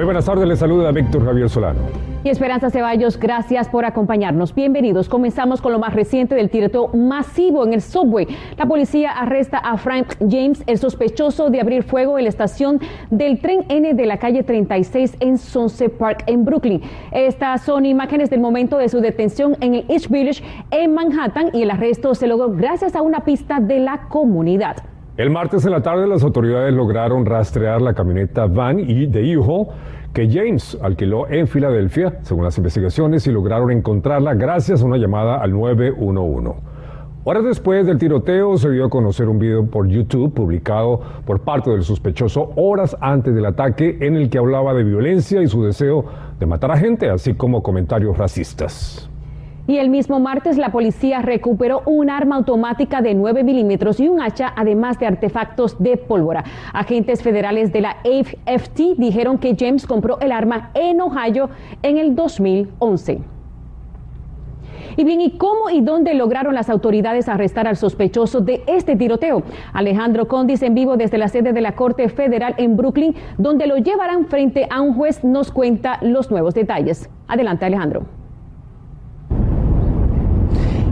Muy buenas tardes, les saluda Víctor Javier Solano. Y Esperanza Ceballos, gracias por acompañarnos. Bienvenidos. Comenzamos con lo más reciente del tiroteo masivo en el subway. La policía arresta a Frank James, el sospechoso de abrir fuego en la estación del tren N de la calle 36 en Sunset Park, en Brooklyn. Estas son imágenes del momento de su detención en el East Village, en Manhattan, y el arresto se logró gracias a una pista de la comunidad. El martes en la tarde las autoridades lograron rastrear la camioneta van y de U-Haul que James alquiló en Filadelfia, según las investigaciones, y lograron encontrarla gracias a una llamada al 911. Horas después del tiroteo se dio a conocer un video por YouTube publicado por parte del sospechoso horas antes del ataque en el que hablaba de violencia y su deseo de matar a gente, así como comentarios racistas. Y el mismo martes la policía recuperó un arma automática de 9 milímetros y un hacha, además de artefactos de pólvora. Agentes federales de la AFT dijeron que James compró el arma en Ohio en el 2011. Y bien, ¿y cómo y dónde lograron las autoridades arrestar al sospechoso de este tiroteo? Alejandro Condis en vivo desde la sede de la Corte Federal en Brooklyn, donde lo llevarán frente a un juez, nos cuenta los nuevos detalles. Adelante, Alejandro.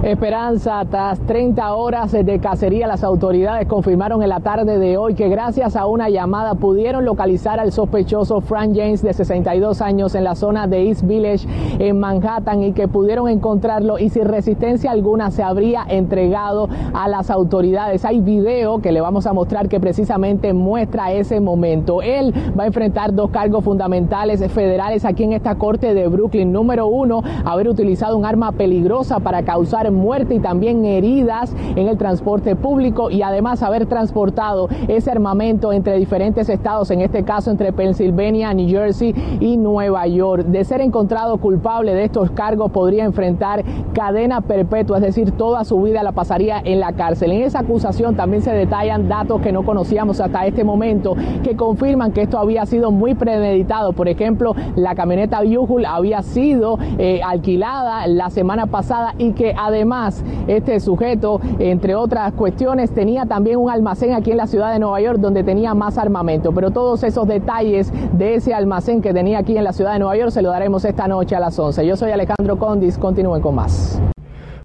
Esperanza, tras 30 horas de cacería, las autoridades confirmaron en la tarde de hoy que gracias a una llamada pudieron localizar al sospechoso Frank James de 62 años en la zona de East Village en Manhattan y que pudieron encontrarlo y sin resistencia alguna se habría entregado a las autoridades. Hay video que le vamos a mostrar que precisamente muestra ese momento. Él va a enfrentar dos cargos fundamentales federales aquí en esta corte de Brooklyn. Número uno, haber utilizado un arma peligrosa para causar muerte y también heridas en el transporte público y además haber transportado ese armamento entre diferentes estados, en este caso entre Pennsylvania, New Jersey y Nueva York. De ser encontrado culpable de estos cargos podría enfrentar cadena perpetua, es decir, toda su vida la pasaría en la cárcel. En esa acusación también se detallan datos que no conocíamos hasta este momento que confirman que esto había sido muy premeditado. Por ejemplo, la camioneta Buhul había sido eh, alquilada la semana pasada y que además Además, este sujeto, entre otras cuestiones, tenía también un almacén aquí en la ciudad de Nueva York donde tenía más armamento. Pero todos esos detalles de ese almacén que tenía aquí en la ciudad de Nueva York se lo daremos esta noche a las 11. Yo soy Alejandro Condis, continúen con más.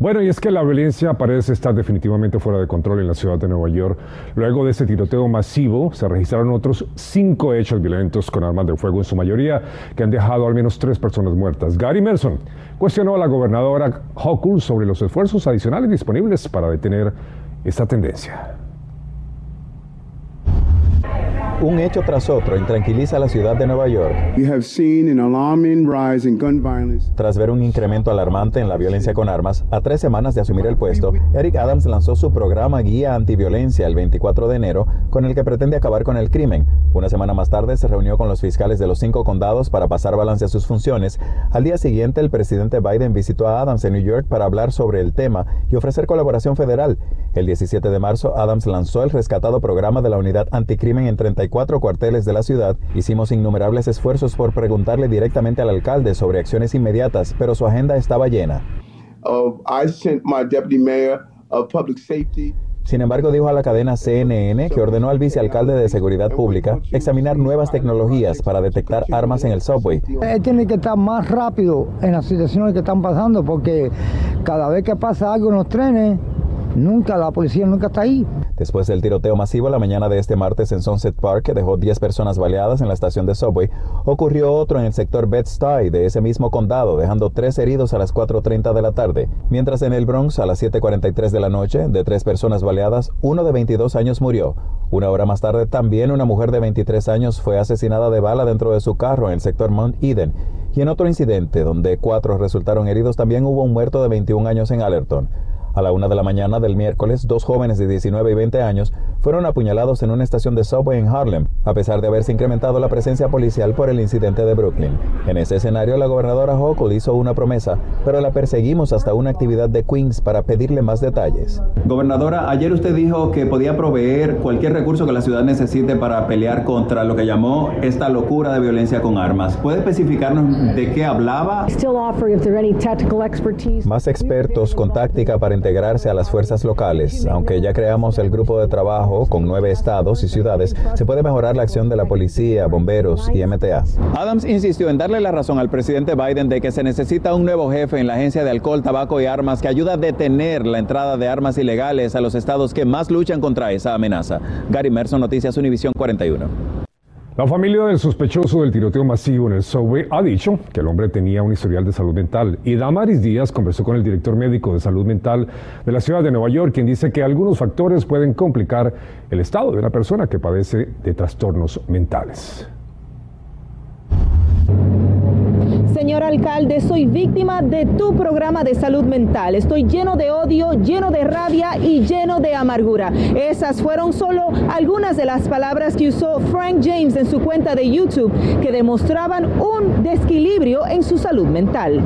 Bueno, y es que la violencia parece estar definitivamente fuera de control en la ciudad de Nueva York. Luego de ese tiroteo masivo, se registraron otros cinco hechos violentos con armas de fuego, en su mayoría, que han dejado al menos tres personas muertas. Gary Merson cuestionó a la gobernadora Hochul sobre los esfuerzos adicionales disponibles para detener esta tendencia. Un hecho tras otro intranquiliza a la ciudad de Nueva York. Tras ver un incremento alarmante en la violencia con armas, a tres semanas de asumir el puesto, Eric Adams lanzó su programa Guía Antiviolencia el 24 de enero, con el que pretende acabar con el crimen. Una semana más tarde se reunió con los fiscales de los cinco condados para pasar balance a sus funciones. Al día siguiente, el presidente Biden visitó a Adams en New York para hablar sobre el tema y ofrecer colaboración federal. El 17 de marzo, Adams lanzó el rescatado programa de la Unidad Anticrimen en 34 cuatro cuarteles de la ciudad, hicimos innumerables esfuerzos por preguntarle directamente al alcalde sobre acciones inmediatas, pero su agenda estaba llena. Sin embargo, dijo a la cadena CNN que ordenó al vicealcalde de Seguridad Pública examinar nuevas tecnologías para detectar armas en el subway. Él tiene que estar más rápido en las situaciones que están pasando porque cada vez que pasa algo en los trenes, Nunca, la policía nunca está ahí. Después del tiroteo masivo la mañana de este martes en Sunset Park, que dejó 10 personas baleadas en la estación de subway, ocurrió otro en el sector Bed-Stuy de ese mismo condado, dejando tres heridos a las 4.30 de la tarde. Mientras en el Bronx, a las 7.43 de la noche, de tres personas baleadas, uno de 22 años murió. Una hora más tarde, también una mujer de 23 años fue asesinada de bala dentro de su carro en el sector Mount Eden. Y en otro incidente, donde cuatro resultaron heridos, también hubo un muerto de 21 años en Allerton. A la una de la mañana del miércoles, dos jóvenes de 19 y 20 años fueron apuñalados en una estación de subway en Harlem, a pesar de haberse incrementado la presencia policial por el incidente de Brooklyn. En ese escenario, la gobernadora Hochul hizo una promesa, pero la perseguimos hasta una actividad de Queens para pedirle más detalles. Gobernadora, ayer usted dijo que podía proveer cualquier recurso que la ciudad necesite para pelear contra lo que llamó esta locura de violencia con armas. ¿Puede especificarnos de qué hablaba? Más expertos con táctica para integrarse a las fuerzas locales. Aunque ya creamos el grupo de trabajo con nueve estados y ciudades, se puede mejorar la acción de la policía, bomberos y MTA. Adams insistió en darle la razón al presidente Biden de que se necesita un nuevo jefe en la Agencia de Alcohol, Tabaco y Armas que ayuda a detener la entrada de armas ilegales a los estados que más luchan contra esa amenaza. Gary Merson, Noticias Univisión 41. La familia del sospechoso del tiroteo masivo en el subway ha dicho que el hombre tenía un historial de salud mental. Y Damaris Díaz conversó con el director médico de salud mental de la ciudad de Nueva York, quien dice que algunos factores pueden complicar el estado de una persona que padece de trastornos mentales. Señor alcalde, soy víctima de tu programa de salud mental. Estoy lleno de odio, lleno de rabia y lleno de amargura. Esas fueron solo algunas de las palabras que usó Frank James en su cuenta de YouTube que demostraban un desequilibrio en su salud mental.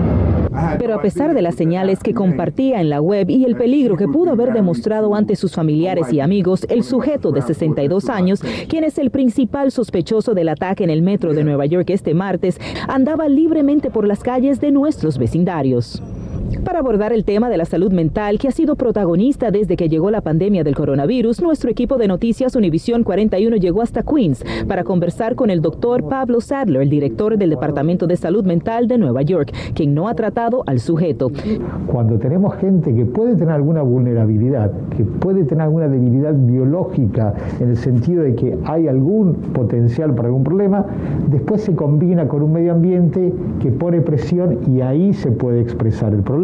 Pero a pesar de las señales que compartía en la web y el peligro que pudo haber demostrado ante sus familiares y amigos, el sujeto de 62 años, quien es el principal sospechoso del ataque en el metro de Nueva York este martes, andaba libremente por las calles de nuestros vecindarios para abordar el tema de la salud mental que ha sido protagonista desde que llegó la pandemia del coronavirus, nuestro equipo de noticias Univisión 41 llegó hasta Queens para conversar con el doctor Pablo Sadler, el director del Departamento de Salud Mental de Nueva York, quien no ha tratado al sujeto. Cuando tenemos gente que puede tener alguna vulnerabilidad, que puede tener alguna debilidad biológica en el sentido de que hay algún potencial para algún problema, después se combina con un medio ambiente que pone presión y ahí se puede expresar el problema.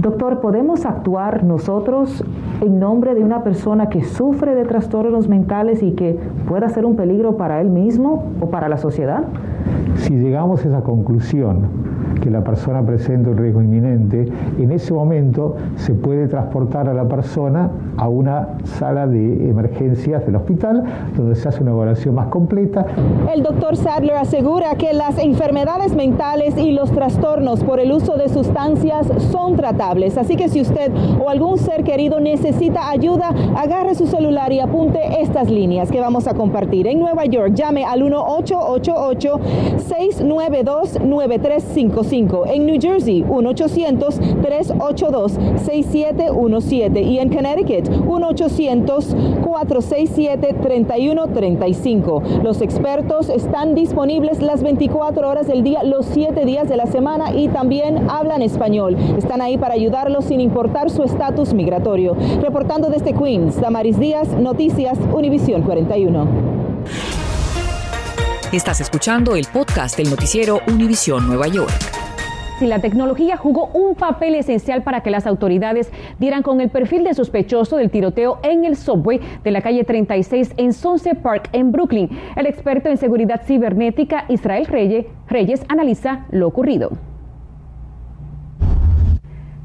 Doctor, ¿podemos actuar nosotros en nombre de una persona que sufre de trastornos mentales y que pueda ser un peligro para él mismo o para la sociedad? Si llegamos a esa conclusión, que la persona presenta un riesgo inminente, en ese momento se puede transportar a la persona a una sala de emergencias del hospital, donde se hace una evaluación más completa. El doctor Sadler asegura que las enfermedades mentales y los trastornos por el uso de sustancias son tratables, así que si usted o algún ser querido necesita ayuda, agarre su celular y apunte estas líneas que vamos a compartir. En Nueva York, llame al 1888 692 9355 en New Jersey, 1-800-382-6717. Y en Connecticut, 1-800-467-3135. Los expertos están disponibles las 24 horas del día, los 7 días de la semana y también hablan español. Están ahí para ayudarlos sin importar su estatus migratorio. Reportando desde Queens, Damaris Díaz, Noticias, Univisión 41. Estás escuchando el podcast del noticiero Univisión Nueva York si la tecnología jugó un papel esencial para que las autoridades dieran con el perfil de sospechoso del tiroteo en el subway de la calle 36 en Sunset Park en Brooklyn. El experto en seguridad cibernética Israel Reyes analiza lo ocurrido.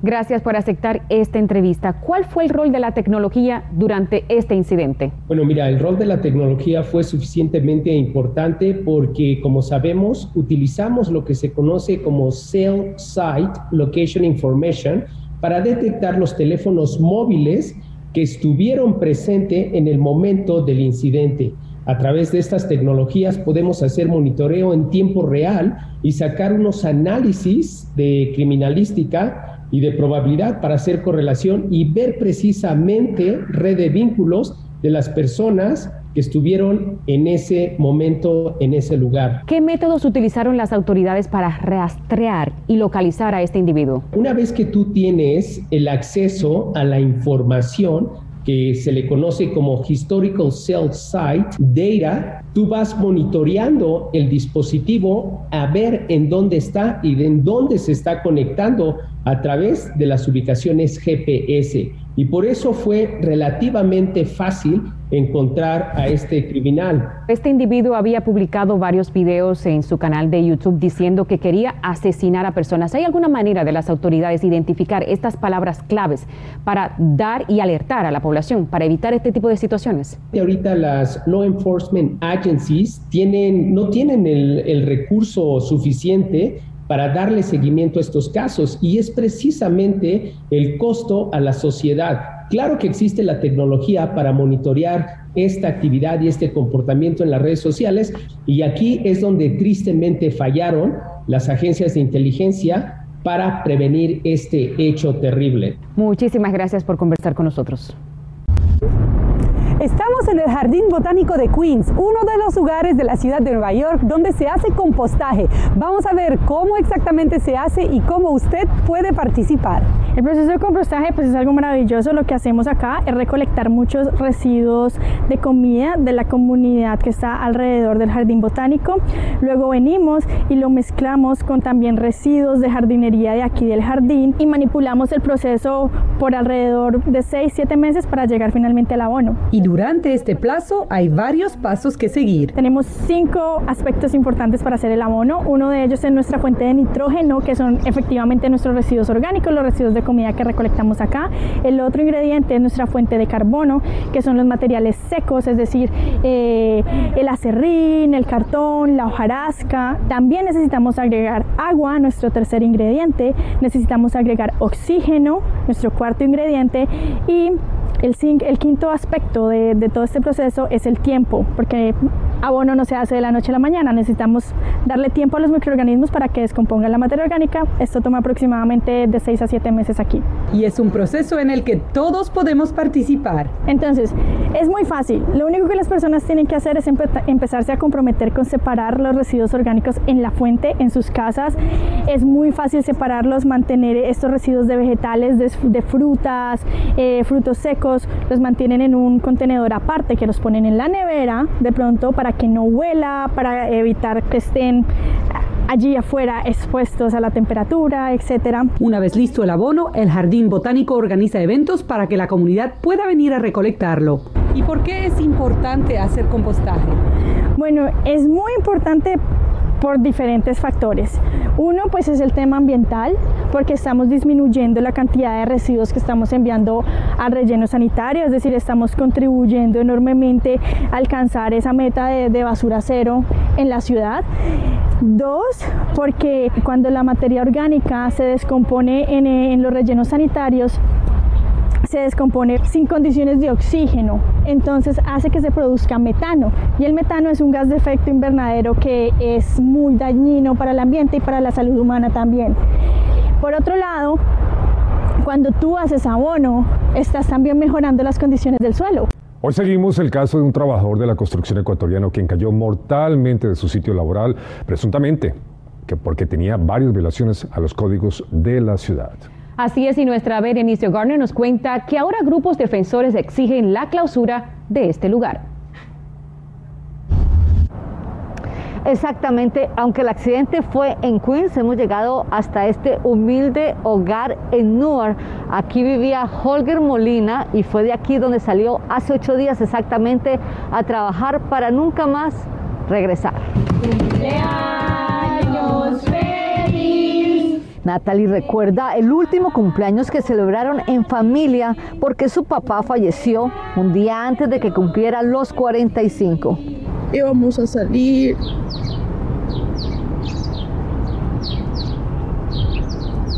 Gracias por aceptar esta entrevista. ¿Cuál fue el rol de la tecnología durante este incidente? Bueno, mira, el rol de la tecnología fue suficientemente importante porque, como sabemos, utilizamos lo que se conoce como Cell Site Location Information para detectar los teléfonos móviles que estuvieron presentes en el momento del incidente. A través de estas tecnologías podemos hacer monitoreo en tiempo real y sacar unos análisis de criminalística y de probabilidad para hacer correlación y ver precisamente red de vínculos de las personas que estuvieron en ese momento, en ese lugar. ¿Qué métodos utilizaron las autoridades para rastrear y localizar a este individuo? Una vez que tú tienes el acceso a la información, que se le conoce como Historical Cell Site Data, tú vas monitoreando el dispositivo a ver en dónde está y en dónde se está conectando a través de las ubicaciones GPS y por eso fue relativamente fácil encontrar a este criminal. Este individuo había publicado varios videos en su canal de YouTube diciendo que quería asesinar a personas. ¿Hay alguna manera de las autoridades identificar estas palabras claves para dar y alertar a la población para evitar este tipo de situaciones? Ahorita las law enforcement agencies tienen, no tienen el, el recurso suficiente para darle seguimiento a estos casos y es precisamente el costo a la sociedad. Claro que existe la tecnología para monitorear esta actividad y este comportamiento en las redes sociales y aquí es donde tristemente fallaron las agencias de inteligencia para prevenir este hecho terrible. Muchísimas gracias por conversar con nosotros. Estamos en el Jardín Botánico de Queens, uno de los lugares de la ciudad de Nueva York donde se hace compostaje. Vamos a ver cómo exactamente se hace y cómo usted puede participar. El proceso de compostaje pues es algo maravilloso. Lo que hacemos acá es recolectar muchos residuos de comida de la comunidad que está alrededor del Jardín Botánico. Luego venimos y lo mezclamos con también residuos de jardinería de aquí del jardín y manipulamos el proceso por alrededor de 6-7 meses para llegar finalmente al abono. Y durante este plazo hay varios pasos que seguir. Tenemos cinco aspectos importantes para hacer el abono. Uno de ellos es nuestra fuente de nitrógeno, que son efectivamente nuestros residuos orgánicos, los residuos de comida que recolectamos acá. El otro ingrediente es nuestra fuente de carbono, que son los materiales secos, es decir, eh, el acerrín, el cartón, la hojarasca. También necesitamos agregar agua, nuestro tercer ingrediente. Necesitamos agregar oxígeno, nuestro cuarto ingrediente. Y el, el quinto aspecto de, de, todo este proceso es el tiempo, porque abono no se hace de la noche a la mañana, necesitamos darle tiempo a los microorganismos para que descompongan la materia orgánica. Esto toma aproximadamente de 6 a 7 meses aquí. Y es un proceso en el que todos podemos participar. Entonces, es muy fácil. Lo único que las personas tienen que hacer es empe empezarse a comprometer con separar los residuos orgánicos en la fuente, en sus casas. Es muy fácil separarlos, mantener estos residuos de vegetales, de, de frutas, eh, frutos secos, los mantienen en un contenedor aparte que los ponen en la nevera de pronto para que no huela, para evitar que estén allí afuera expuestos a la temperatura, etcétera. Una vez listo el abono, el Jardín Botánico organiza eventos para que la comunidad pueda venir a recolectarlo. ¿Y por qué es importante hacer compostaje? Bueno, es muy importante por diferentes factores. Uno, pues es el tema ambiental, porque estamos disminuyendo la cantidad de residuos que estamos enviando al relleno sanitario, es decir, estamos contribuyendo enormemente a alcanzar esa meta de, basura cero en la ciudad. Dos, porque cuando la materia orgánica se descompone en los rellenos sanitarios, se descompone sin condiciones de oxígeno, entonces hace que se produzca metano. Y el metano es un gas de efecto invernadero que es muy dañino para el ambiente y para la salud humana también. Por otro lado, cuando tú haces abono, estás también mejorando las condiciones del suelo. Hoy seguimos el caso de un trabajador de la construcción ecuatoriano quien cayó mortalmente de su sitio laboral, presuntamente que porque tenía varias violaciones a los códigos de la ciudad. Así es, y nuestra Berenice Garner nos cuenta que ahora grupos defensores exigen la clausura de este lugar. Exactamente, aunque el accidente fue en Queens, hemos llegado hasta este humilde hogar en Newark. Aquí vivía Holger Molina y fue de aquí donde salió hace ocho días exactamente a trabajar para nunca más regresar. ¡Cumpleaños Natalie recuerda el último cumpleaños que celebraron en familia porque su papá falleció un día antes de que cumpliera los 45. Íbamos a salir.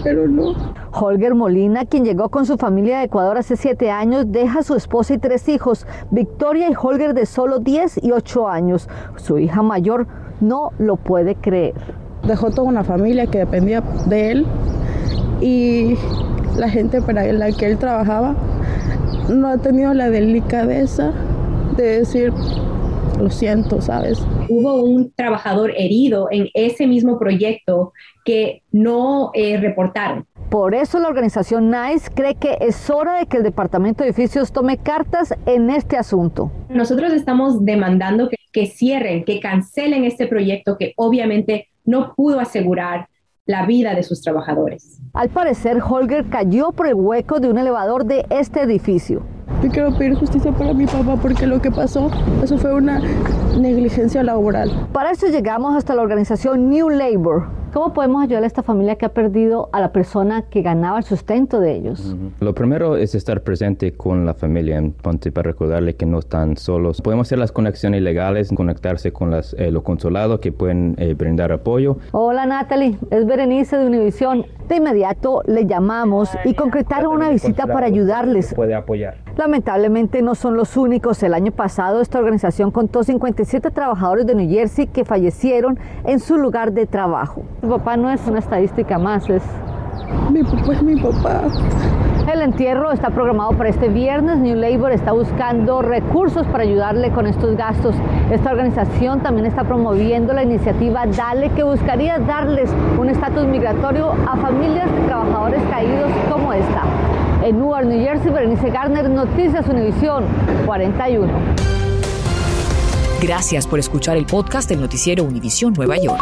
Pero no. Holger Molina, quien llegó con su familia de Ecuador hace siete años, deja a su esposa y tres hijos, Victoria y Holger de solo 10 y 8 años. Su hija mayor no lo puede creer. Dejó toda una familia que dependía de él y la gente para la que él trabajaba no ha tenido la delicadeza de decir lo siento, ¿sabes? Hubo un trabajador herido en ese mismo proyecto que no eh, reportaron. Por eso la organización NICE cree que es hora de que el Departamento de Edificios tome cartas en este asunto. Nosotros estamos demandando que, que cierren, que cancelen este proyecto que obviamente no pudo asegurar la vida de sus trabajadores. Al parecer, Holger cayó por el hueco de un elevador de este edificio. Yo quiero pedir justicia para mi papá porque lo que pasó, eso fue una negligencia laboral. Para eso llegamos hasta la organización New Labor, ¿Cómo podemos ayudar a esta familia que ha perdido a la persona que ganaba el sustento de ellos? Lo primero es estar presente con la familia en Ponte para recordarle que no están solos. Podemos hacer las conexiones legales, conectarse con las, eh, los consulados que pueden eh, brindar apoyo. Hola Natalie, es Berenice de Univisión. De inmediato le llamamos y concretaron una visita para ayudarles. Puede apoyar. Lamentablemente no son los únicos. El año pasado esta organización contó 57 trabajadores de New Jersey que fallecieron en su lugar de trabajo. Tu papá no es una estadística más, es... Mi papá es mi papá. El entierro está programado para este viernes. New Labor está buscando recursos para ayudarle con estos gastos. Esta organización también está promoviendo la iniciativa Dale, que buscaría darles un estatus migratorio a familias de trabajadores caídos como esta. En Newark, New Jersey, Berenice Garner, Noticias Univisión 41. Gracias por escuchar el podcast del noticiero Univisión Nueva York.